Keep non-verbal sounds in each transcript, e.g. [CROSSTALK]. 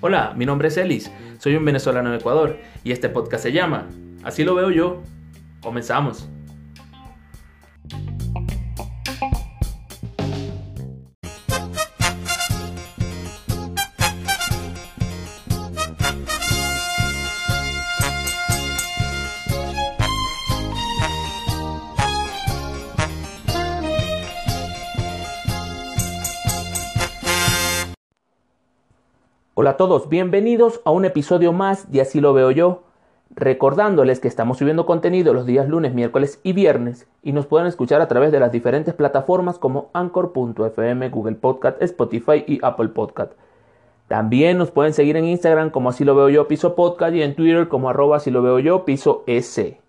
Hola, mi nombre es Elis, soy un venezolano de Ecuador y este podcast se llama Así lo veo yo. Comenzamos. Todos, bienvenidos a un episodio más de Así lo veo yo. Recordándoles que estamos subiendo contenido los días lunes, miércoles y viernes y nos pueden escuchar a través de las diferentes plataformas como Anchor.fm, Google Podcast, Spotify y Apple Podcast. También nos pueden seguir en Instagram como Así lo veo yo piso podcast y en Twitter como arroba así lo veo yo piso S.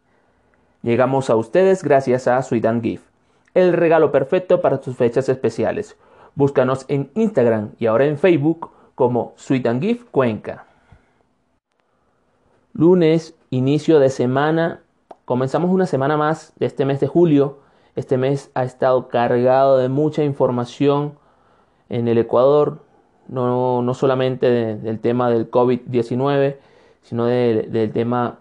Llegamos a ustedes gracias a and Gift, el regalo perfecto para tus fechas especiales. Búscanos en Instagram y ahora en Facebook como Sweet and Cuenca. Lunes, inicio de semana. Comenzamos una semana más de este mes de julio. Este mes ha estado cargado de mucha información en el Ecuador, no, no solamente del tema del COVID-19, sino del tema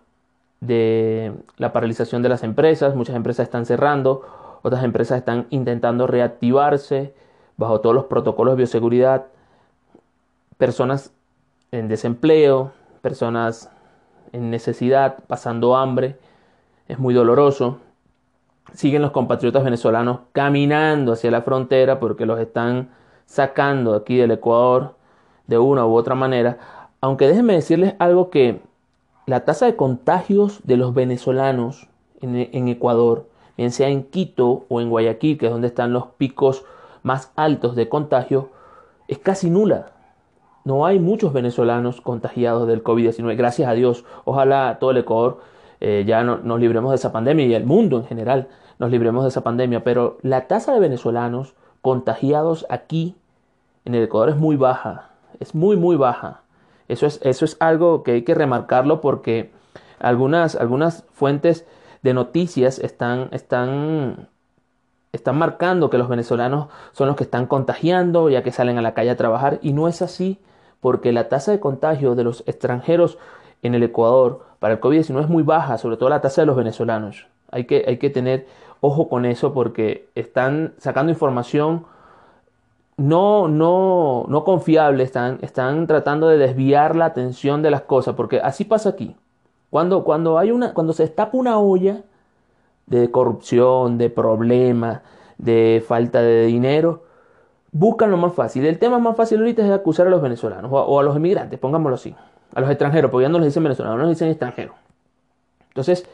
de la paralización de las empresas. Muchas empresas están cerrando, otras empresas están intentando reactivarse bajo todos los protocolos de bioseguridad personas en desempleo, personas en necesidad, pasando hambre, es muy doloroso. Siguen los compatriotas venezolanos caminando hacia la frontera porque los están sacando aquí del Ecuador de una u otra manera. Aunque déjenme decirles algo que la tasa de contagios de los venezolanos en, en Ecuador, bien sea en Quito o en Guayaquil, que es donde están los picos más altos de contagio, es casi nula no hay muchos venezolanos contagiados del COVID-19, gracias a Dios. Ojalá todo el Ecuador eh, ya no, nos libremos de esa pandemia y el mundo en general nos libremos de esa pandemia, pero la tasa de venezolanos contagiados aquí en el Ecuador es muy baja, es muy, muy baja. Eso es, eso es algo que hay que remarcarlo porque algunas, algunas fuentes de noticias están, están están marcando que los venezolanos son los que están contagiando ya que salen a la calle a trabajar y no es así porque la tasa de contagio de los extranjeros en el Ecuador para el COVID-19 es muy baja, sobre todo la tasa de los venezolanos. Hay que, hay que tener ojo con eso porque están sacando información no, no, no confiable, están, están tratando de desviar la atención de las cosas, porque así pasa aquí. Cuando, cuando, hay una, cuando se destapa una olla de corrupción, de problemas, de falta de dinero, buscan lo más fácil. El tema más fácil ahorita es acusar a los venezolanos o a, los inmigrantes, pongámoslo así, a los extranjeros, porque ya no les dicen venezolanos, no les dicen extranjeros. Entonces,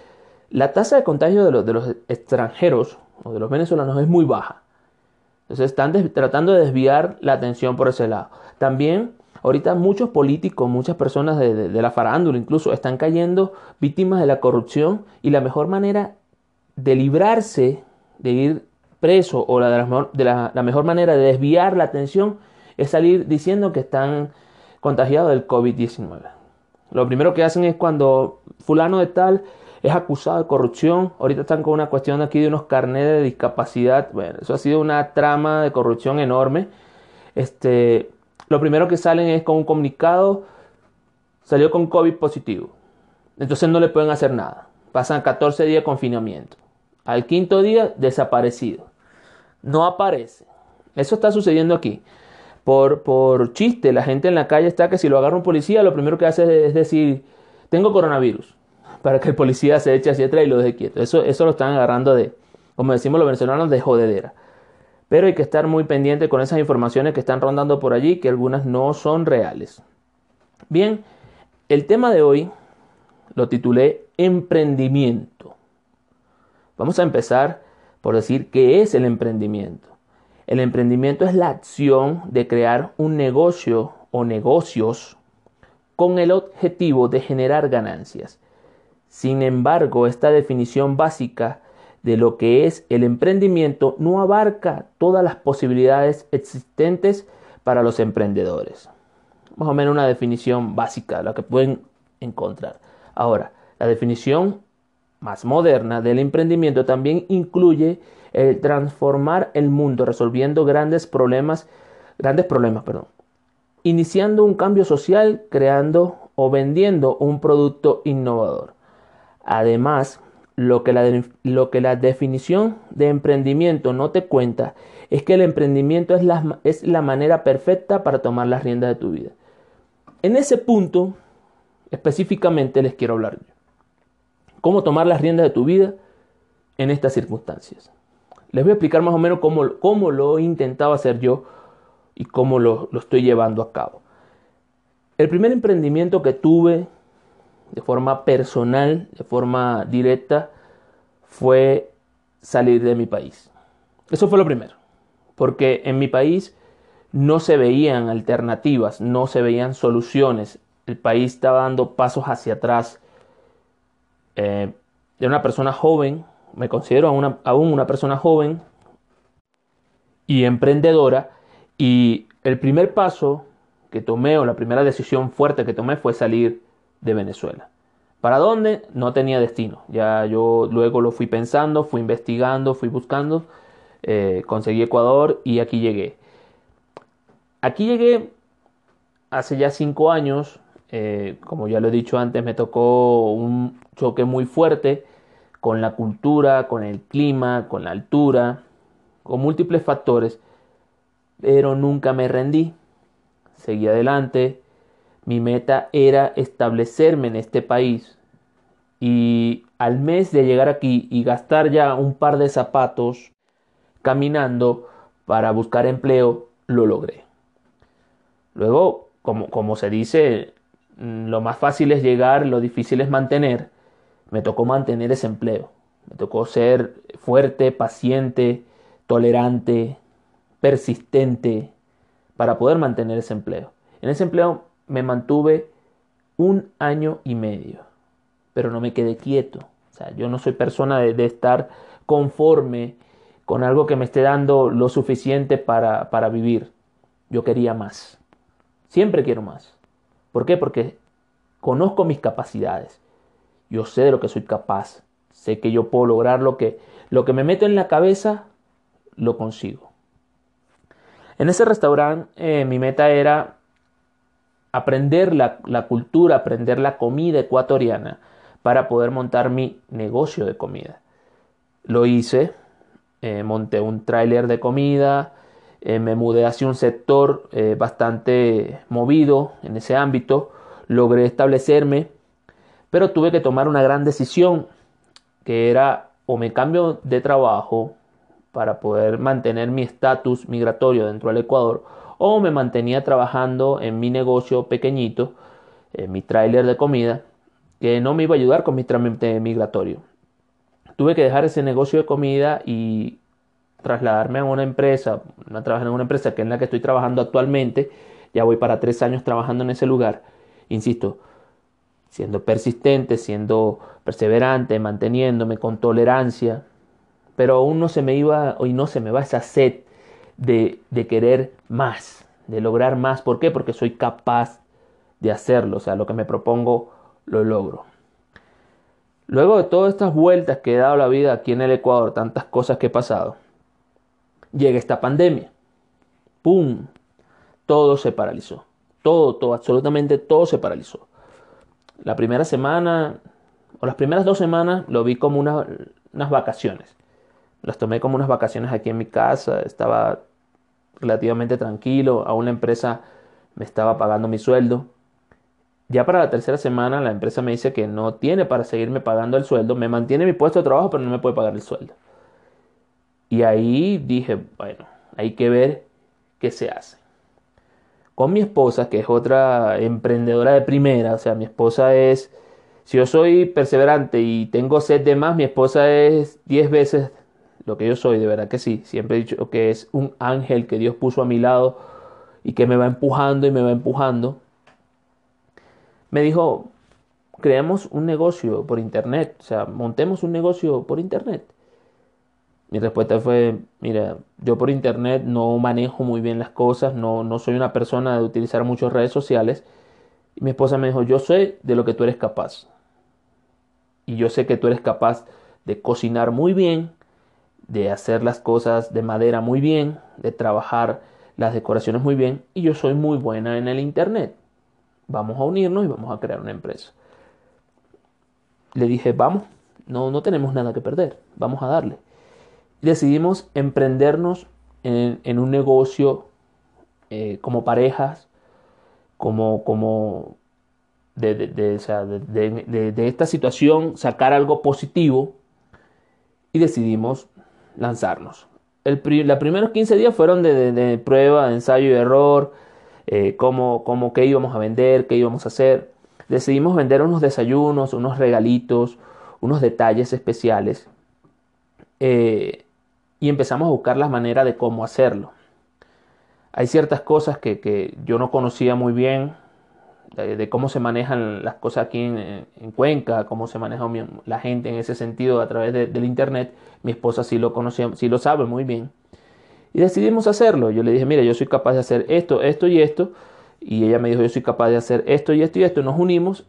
la tasa de contagio de los, de los extranjeros o de los venezolanos es muy baja. Entonces, están tratando de desviar la atención por ese lado. También, ahorita muchos políticos, muchas personas de, de la farándula incluso, están cayendo víctimas de la corrupción y la mejor manera de librarse de ir preso o la, de, la, mejor manera de desviar la atención es salir diciendo que están contagiados del COVID-19. Lo primero que hacen es cuando fulano de tal es acusado de corrupción, ahorita están con una cuestión aquí de unos carnets de discapacidad, bueno, eso ha sido una trama de corrupción enorme. Este, lo primero que salen es con un comunicado, salió con COVID positivo. Entonces no le pueden hacer nada. Pasan 14 días de confinamiento. Al quinto día, desaparecido no aparece. Eso está sucediendo aquí. Por, por chiste, la gente en la calle está que si lo agarra un policía, lo primero que hace es decir, tengo coronavirus, [LAUGHS] para que el policía se eche hacia atrás y lo deje quieto. Eso, eso lo están agarrando de, como decimos los venezolanos, de jodedera. Pero hay que estar muy pendiente con esas informaciones que están rondando por allí, que algunas no son reales. Bien, el tema de hoy lo titulé Emprendimiento. Vamos a empezar por decir qué es el emprendimiento. El emprendimiento es la acción de crear un negocio o negocios con el objetivo de generar ganancias. Sin embargo, esta definición básica de lo que es el emprendimiento no abarca todas las posibilidades existentes para los emprendedores. Más o menos una definición básica, la que pueden encontrar. Ahora, la definición más moderna del emprendimiento también incluye el transformar el mundo, resolviendo grandes problemas, grandes problemas, perdón. Iniciando un cambio social, creando o vendiendo un producto innovador. Además, lo que, la, lo que la definición de emprendimiento no te cuenta es que el emprendimiento es la, es la manera perfecta para tomar las riendas de tu vida. En ese punto, específicamente les quiero hablar yo. ¿Cómo tomar las riendas de tu vida en estas circunstancias? Les voy a explicar más o menos cómo, cómo lo he intentado hacer yo y cómo lo, lo estoy llevando a cabo. El primer emprendimiento que tuve de forma personal, de forma directa, fue salir de mi país. Eso fue lo primero, porque en mi país no se veían alternativas, no se veían soluciones. El país estaba dando pasos hacia atrás. Eh, de una persona joven, me considero aún una persona joven y emprendedora, y el primer paso que tomé o la primera decisión fuerte que tomé fue salir de Venezuela. ¿Para dónde? No tenía destino. Ya yo luego lo fui pensando, fui investigando, fui buscando, eh, conseguí Ecuador y aquí llegué. Aquí llegué hace ya cinco años. Eh, como ya lo he dicho antes, me tocó un choque muy fuerte con la cultura, con el clima, con la altura, con múltiples factores, pero nunca me rendí. Seguí adelante, mi meta era establecerme en este país y al mes de llegar aquí y gastar ya un par de zapatos caminando para buscar empleo, lo logré. Luego, como, se dice, lo más fácil es llegar, lo difícil es mantener. Me tocó mantener ese empleo. Me tocó ser fuerte, paciente, tolerante, persistente para poder mantener ese empleo. En ese empleo me mantuve un año y medio, pero no me quedé quieto. O sea, yo no soy persona de, estar conforme con algo que me esté dando lo suficiente para, para vivir. Yo quería más. Siempre quiero más. ¿Por qué? Porque conozco mis capacidades. Yo sé de lo que soy capaz. Sé que yo puedo lograr lo que, lo que me meto en la cabeza, lo consigo. En ese restaurante eh, mi meta era aprender la, cultura, aprender la comida ecuatoriana para poder montar mi negocio de comida. Lo hice, eh, monté un tráiler de comida, eh, me mudé hacia un sector eh, bastante movido en ese ámbito, logré establecerme, pero tuve que tomar una gran decisión, que era o me cambio de trabajo para poder mantener mi estatus migratorio dentro del Ecuador, o me mantenía trabajando en mi negocio pequeñito, en mi tráiler de comida, que no me iba a ayudar con mi trámite migratorio. Tuve que dejar ese negocio de comida y trasladarme a una empresa, a trabajar en una empresa que es la que estoy trabajando actualmente. Ya voy para tres años trabajando en ese lugar. Insisto, siendo persistente, siendo perseverante, manteniéndome con tolerancia, pero aún no se me iba y no se me va esa sed de, querer más, de lograr más. ¿Por qué? Porque soy capaz de hacerlo. O sea, lo que me propongo lo logro. Luego de todas estas vueltas que he dado la vida aquí en el Ecuador, tantas cosas que he pasado, llega esta pandemia. ¡Pum! Todo se paralizó. Todo, todo, absolutamente todo se paralizó. La primera semana, o las primeras dos semanas, lo vi como unas vacaciones. Las tomé como unas vacaciones aquí en mi casa. Estaba relativamente tranquilo, a una empresa me estaba pagando mi sueldo. Ya para la tercera semana la empresa me dice que no tiene para seguirme pagando el sueldo, me mantiene mi puesto de trabajo pero no me puede pagar el sueldo. Y ahí dije, bueno, hay que ver qué se hace. Con mi esposa, que es otra emprendedora de primera, o sea, mi esposa es, si yo soy perseverante y tengo sed de más, mi esposa es 10 veces lo que yo soy, de verdad que sí. Siempre he dicho que es un ángel que Dios puso a mi lado y que me va empujando y me va empujando. Me dijo, creemos un negocio por internet, o sea, montemos un negocio por internet. Mi respuesta fue, mira, yo por internet no manejo muy bien las cosas, no, no soy una persona de utilizar muchas redes sociales. Y mi esposa me dijo, yo sé de lo que tú eres capaz. Y yo sé que tú eres capaz de cocinar muy bien, de hacer las cosas de madera muy bien, de trabajar las decoraciones muy bien y yo soy muy buena en el internet. Vamos a unirnos y vamos a crear una empresa. Le dije, vamos, no, no tenemos nada que perder, vamos a darle. Decidimos emprendernos en, un negocio eh, como parejas, como, como de, de, esta situación sacar algo positivo y decidimos lanzarnos. Los primeros 15 días fueron de, prueba, de ensayo y error, eh, cómo, qué íbamos a vender, qué íbamos a hacer. Decidimos vender unos desayunos, unos regalitos, unos detalles especiales. Eh, y empezamos a buscar la manera de cómo hacerlo. Hay ciertas cosas que, yo no conocía muy bien, de, cómo se manejan las cosas aquí en, Cuenca, cómo se maneja la gente en ese sentido a través del Internet. Mi esposa sí lo conocía, sí lo sabe muy bien. Y decidimos hacerlo. Yo le dije, mira, yo soy capaz de hacer esto, esto y esto. Y ella me dijo, yo soy capaz de hacer esto y esto y esto. Nos unimos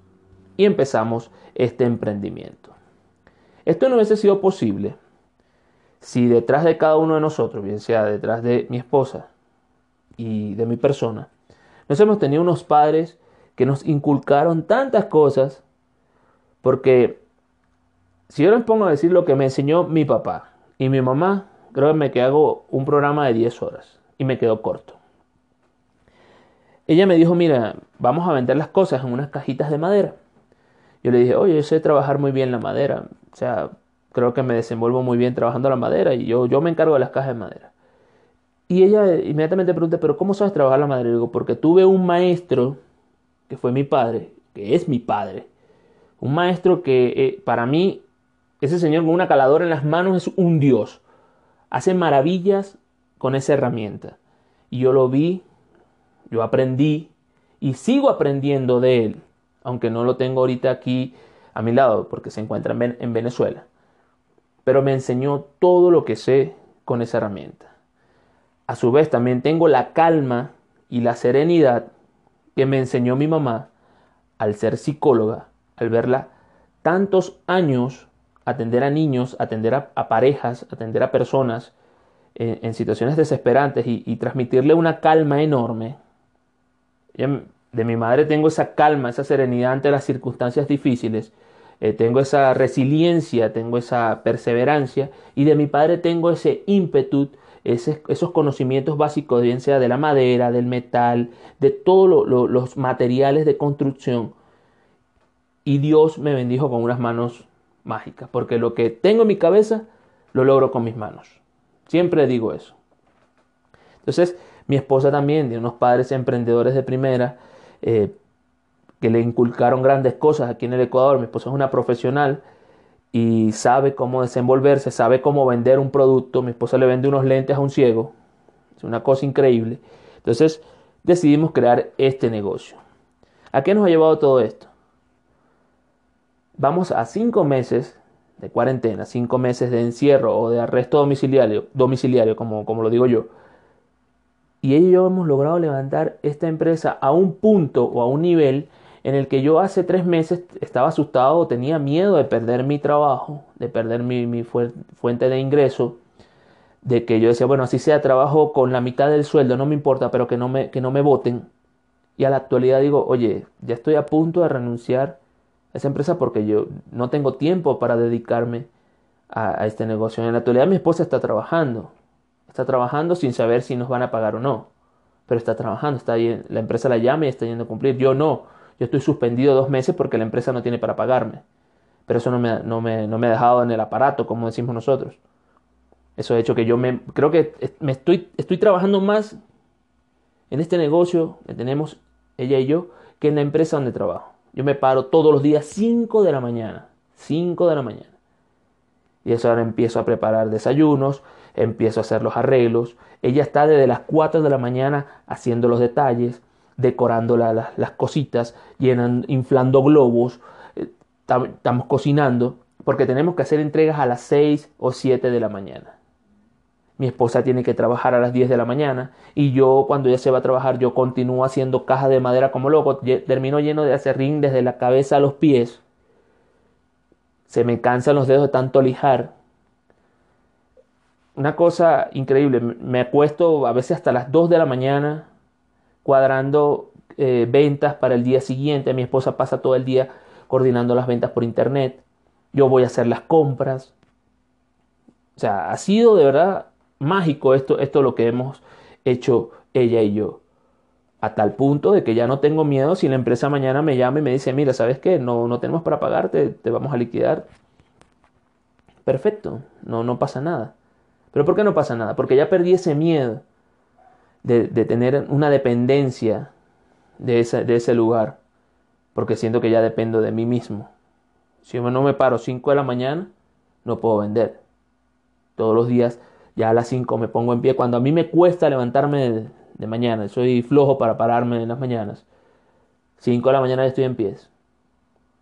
y empezamos este emprendimiento. Esto no hubiese sido posible si detrás de cada uno de nosotros, bien sea detrás de mi esposa y de mi persona, nos hemos tenido unos padres que nos inculcaron tantas cosas, porque si yo les pongo a decir lo que me enseñó mi papá y mi mamá, creo que hago un programa de 10 horas y me quedo corto. Ella me dijo, mira, vamos a vender las cosas en unas cajitas de madera. Yo le dije, oye, yo sé trabajar muy bien la madera. O sea, creo que me desenvuelvo muy bien trabajando la madera y yo, yo me encargo de las cajas de madera. Y ella inmediatamente pregunta, pero ¿cómo sabes trabajar la madera? Y digo, porque tuve un maestro, que fue mi padre, que es mi padre, un maestro que eh, para mí, ese señor con una caladora en las manos es un dios. Hace maravillas con esa herramienta. Y yo lo vi, yo aprendí y sigo aprendiendo de él, aunque no lo tengo ahorita aquí a mi lado porque se encuentra en Venezuela pero me enseñó todo lo que sé con esa herramienta. A su vez también tengo la calma y la serenidad que me enseñó mi mamá al ser psicóloga, al verla tantos años atender a niños, atender a, parejas, atender a personas en, situaciones desesperantes y, transmitirle una calma enorme. de mi madre tengo esa calma, esa serenidad ante las circunstancias difíciles eh, tengo esa resiliencia, tengo esa perseverancia y de mi padre tengo ese ímpetu, esos conocimientos básicos, bien sea de la madera, del metal, de todos los materiales de construcción. Y Dios me bendijo con unas manos mágicas, porque lo que tengo en mi cabeza lo logro con mis manos. Siempre digo eso. Entonces, mi esposa también, de unos padres emprendedores de primera, eh, que le inculcaron grandes cosas aquí en el Ecuador. Mi esposa es una profesional y sabe cómo desenvolverse, sabe cómo vender un producto. Mi esposa le vende unos lentes a un ciego. Es una cosa increíble. Entonces decidimos crear este negocio. ¿A qué nos ha llevado todo esto? Vamos a cinco meses de cuarentena, cinco meses de encierro o de arresto domiciliario, domiciliario como, como lo digo yo. Y ella y yo hemos logrado levantar esta empresa a un punto o a un nivel en el que yo hace tres meses estaba asustado, tenía miedo de perder mi trabajo, de perder mi, fuente de ingreso, de que yo decía, bueno, así sea, trabajo con la mitad del sueldo, no me importa, pero que no me, que no me voten. Y a la actualidad digo, oye, ya estoy a punto de renunciar a esa empresa porque yo no tengo tiempo para dedicarme a, a este negocio. En la actualidad mi esposa está trabajando, está trabajando sin saber si nos van a pagar o no, pero está trabajando, está ahí, la empresa la llama y está yendo a cumplir. Yo no, yo estoy suspendido dos meses porque la empresa no tiene para pagarme. Pero eso no me, no me, no me ha dejado en el aparato, como decimos nosotros. Eso ha hecho que yo me, creo que me estoy, estoy trabajando más en este negocio que tenemos ella y yo que en la empresa donde trabajo. Yo me paro todos los días 5 de la mañana. 5 de la mañana. Y eso ahora empiezo a preparar desayunos, empiezo a hacer los arreglos. Ella está desde las 4 de la mañana haciendo los detalles, decorando las cositas, llenan, inflando globos, eh, estamos cocinando, porque tenemos que hacer entregas a las 6 o 7 de la mañana. Mi esposa tiene que trabajar a las 10 de la mañana y yo cuando ella se va a trabajar yo continúo haciendo cajas de madera como loco, termino lleno de acerrín desde la cabeza a los pies. Se me cansan los dedos de tanto lijar. una cosa increíble. Me acuesto a veces hasta las 2 de la mañana cuadrando eh, ventas para el día siguiente. Mi esposa pasa todo el día coordinando las ventas por internet. Yo voy a hacer las compras. O sea, ha sido de verdad mágico esto, esto lo que hemos hecho ella y yo. A tal punto de que ya no tengo miedo si la empresa mañana me llama y me dice, mira, ¿sabes qué? No, no tenemos para pagarte, te vamos a liquidar. Perfecto, no, no pasa nada. ¿Pero por qué no pasa nada? Porque ya perdí ese miedo de, tener una dependencia de, de ese lugar. Porque siento que ya dependo de mí mismo. Si yo no me paro 5 de la mañana, no puedo vender. Todos los días, ya a las 5 me pongo en pie. Cuando a mí me cuesta levantarme de, mañana, soy flojo para pararme en las mañanas. 5 de la mañana estoy en pies.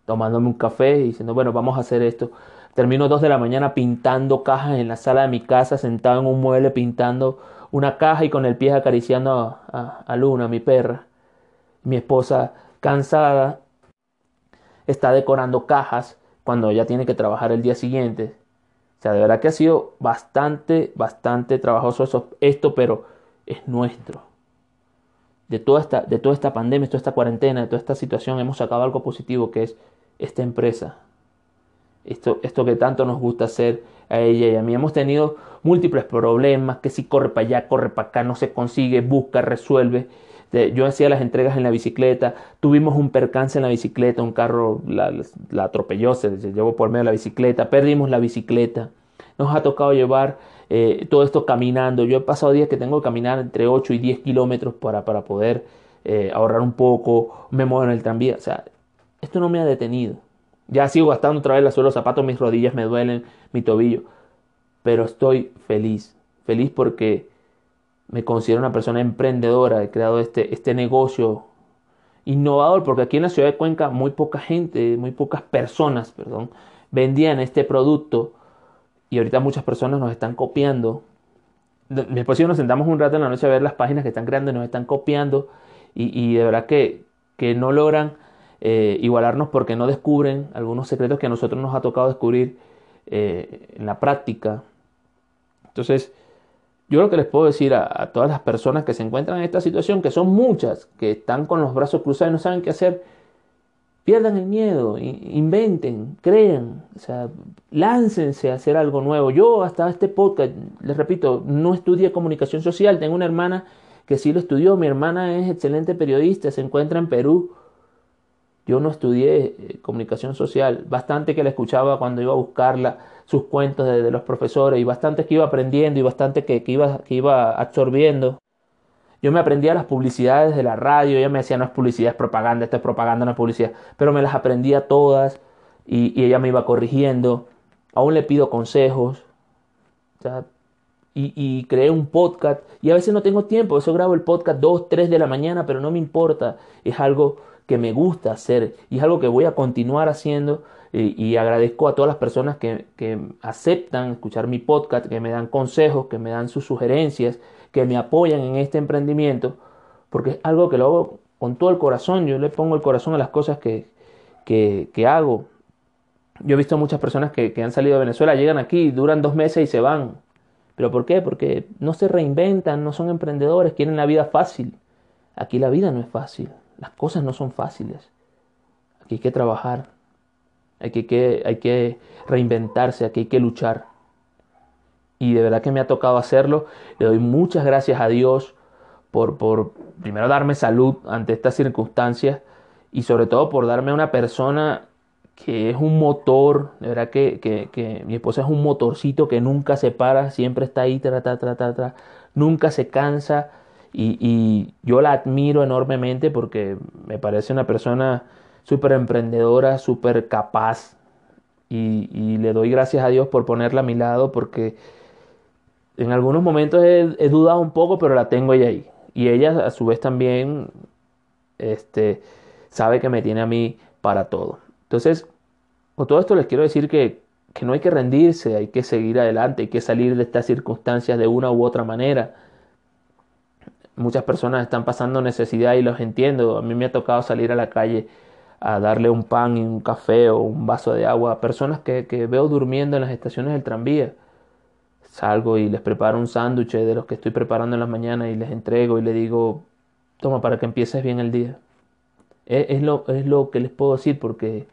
Tomándome un café y diciendo, bueno, vamos a hacer esto. Termino dos de la mañana pintando cajas en la sala de mi casa, sentado en un mueble pintando una caja y con el pie acariciando a, Luna, mi perra. Mi esposa, cansada, está decorando cajas cuando ella tiene que trabajar el día siguiente. O sea, de verdad que ha sido bastante, bastante trabajoso esto, pero es nuestro. De toda, esta, de toda esta pandemia, de toda esta cuarentena, de toda esta situación, hemos sacado algo positivo que es esta empresa, esto, esto que tanto nos gusta hacer a ella y a mí. Hemos tenido múltiples problemas, que si corre para allá, corre para acá, no se consigue, busca, resuelve. Yo hacía las entregas en la bicicleta, tuvimos un percance en la bicicleta, un carro la, atropelló, se llevó por medio de la bicicleta, perdimos la bicicleta. Nos ha tocado llevar eh, todo esto caminando. Yo he pasado días que tengo que caminar entre 8 y 10 kilómetros para, para poder eh, ahorrar un poco, me muevo en el tranvía. O sea, esto no me ha detenido. Ya sigo gastando otra vez la suela los zapatos, mis rodillas me duelen, mi tobillo. Pero estoy feliz. Feliz porque me considero una persona emprendedora. He creado este, este negocio innovador porque aquí en la ciudad de Cuenca muy poca gente, muy pocas personas, perdón, vendían este producto y ahorita muchas personas nos están copiando. Y yo nos sentamos un rato en la noche a ver las páginas que están creando y nos están copiando y, y de verdad que, que no logran eh, igualarnos porque no descubren algunos secretos que a nosotros nos ha tocado descubrir eh, en la práctica. Entonces, yo lo que les puedo decir a, todas las personas que se encuentran en esta situación, que son muchas, que están con los brazos cruzados y no saben qué hacer, pierdan el miedo, inventen, crean, o sea, láncense a hacer algo nuevo. Yo hasta este podcast, les repito, no estudié comunicación social, tengo una hermana que sí lo estudió, mi hermana es excelente periodista, se encuentra en Perú yo no estudié eh, comunicación social, bastante que la escuchaba cuando iba a buscarla, sus cuentos de, los profesores, y bastante que iba aprendiendo y bastante que, iba, que iba absorbiendo. Yo me aprendía las publicidades de la radio, ella me decía no es publicidad, es propaganda, esto es propaganda, no es publicidad, pero me las aprendía todas y, ella me iba corrigiendo. Aún le pido consejos. y, y, creé un podcast y a veces no tengo tiempo, eso grabo el podcast 2, 3 de la mañana, pero no me importa, es algo que me gusta hacer y es algo que voy a continuar haciendo y, agradezco a todas las personas que, aceptan escuchar mi podcast, que me dan consejos, que me dan sus sugerencias, que me apoyan en este emprendimiento, porque es algo que lo hago con todo el corazón, yo le pongo el corazón a las cosas que, que, hago. Yo he visto muchas personas que, que han salido de Venezuela, llegan aquí, duran dos meses y se van. ¿Pero por qué? Porque no se reinventan, no son emprendedores, quieren la vida fácil. Aquí la vida no es fácil. Las cosas no son fáciles. Aquí hay que trabajar. Hay que, hay que reinventarse. Aquí hay que luchar. Y de verdad que me ha tocado hacerlo. Le doy muchas gracias a Dios por, por primero darme salud ante estas circunstancias y sobre todo por darme una persona que es un motor, de verdad que, que, mi esposa es un motorcito que nunca se para, siempre está ahí, tra, tra, tra, nunca se cansa, y, yo la admiro enormemente porque me parece una persona súper emprendedora, súper capaz. Y, le doy gracias a Dios por ponerla a mi lado porque en algunos momentos he, dudado un poco, pero la tengo ella ahí. Y ella a su vez también este, sabe que me tiene a mí para todo. Entonces, con todo esto les quiero decir que, que no hay que rendirse, hay que seguir adelante, hay que salir de estas circunstancias de una u otra manera muchas personas están pasando necesidad y los entiendo. A mí me ha tocado salir a la calle a darle un pan y un café o un vaso de agua a personas que, veo durmiendo en las estaciones del tranvía. salgo y les preparo un sándwich de los que estoy preparando en las mañanas y les entrego y les digo, toma para que empieces bien el día. Es, lo, es lo que les puedo decir porque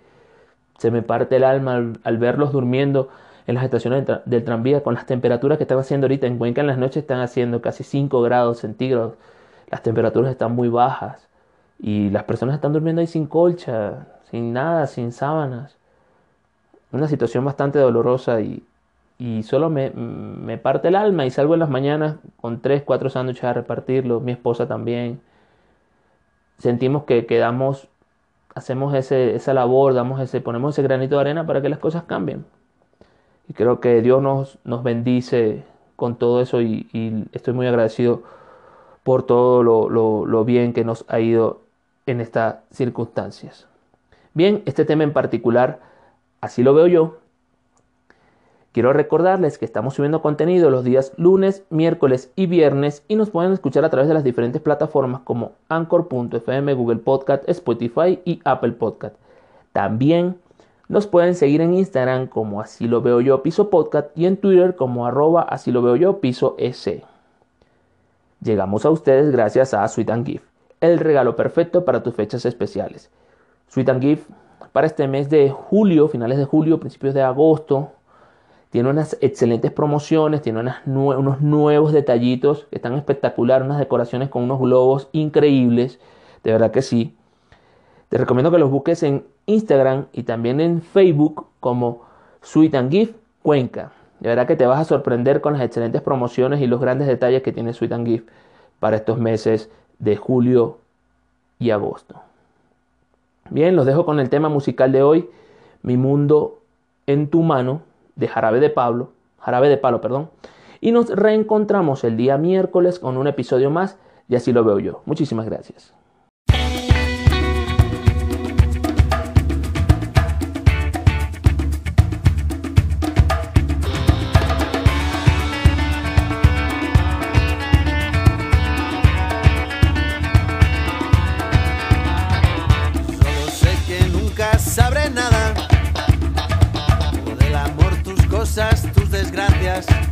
se me parte el alma al, verlos durmiendo en las estaciones del, tranvía con las temperaturas que están haciendo ahorita. En Cuenca en las noches están haciendo casi 5 grados centígrados. Las temperaturas están muy bajas y las personas están durmiendo ahí sin colcha, sin nada, sin sábanas. Una situación bastante dolorosa y, y solo me, me, parte el alma y salgo en las mañanas con 3, 4 sándwiches a repartirlos, mi esposa también. Sentimos que quedamos, hacemos ese, esa labor, damos ese, ponemos ese granito de arena para que las cosas cambien. Y creo que Dios nos, nos bendice con todo eso y, estoy muy agradecido por todo lo, lo, lo bien que nos ha ido en estas circunstancias. Bien, este tema en particular, así lo veo yo. Quiero recordarles que estamos subiendo contenido los días lunes, miércoles y viernes y nos pueden escuchar a través de las diferentes plataformas como Anchor.fm, Google Podcast, Spotify y Apple Podcast. También nos pueden seguir en Instagram como así lo veo yo piso podcast y en Twitter como arroba así lo veo yo piso s. Llegamos a ustedes gracias a Sweet and Gift el regalo perfecto para tus fechas especiales. Sweet and Gift para este mes de julio, finales de julio, principios de agosto, tiene unas excelentes promociones, tiene unos nuevos detallitos que están espectaculares, unas decoraciones con unos globos increíbles, de verdad que sí. Te recomiendo que los busques en Instagram y también en Facebook como Sweet and Gift Cuenca. De verdad que te vas a sorprender con las excelentes promociones y los grandes detalles que tiene Sweet and Gift para estos meses de julio y agosto. Bien, los dejo con el tema musical de hoy, Mi mundo en tu mano, de Jarabe de Pablo, Jarabe de Palo, perdón. Y nos reencontramos el día miércoles con un episodio más, y así lo veo yo. Muchísimas gracias. Sin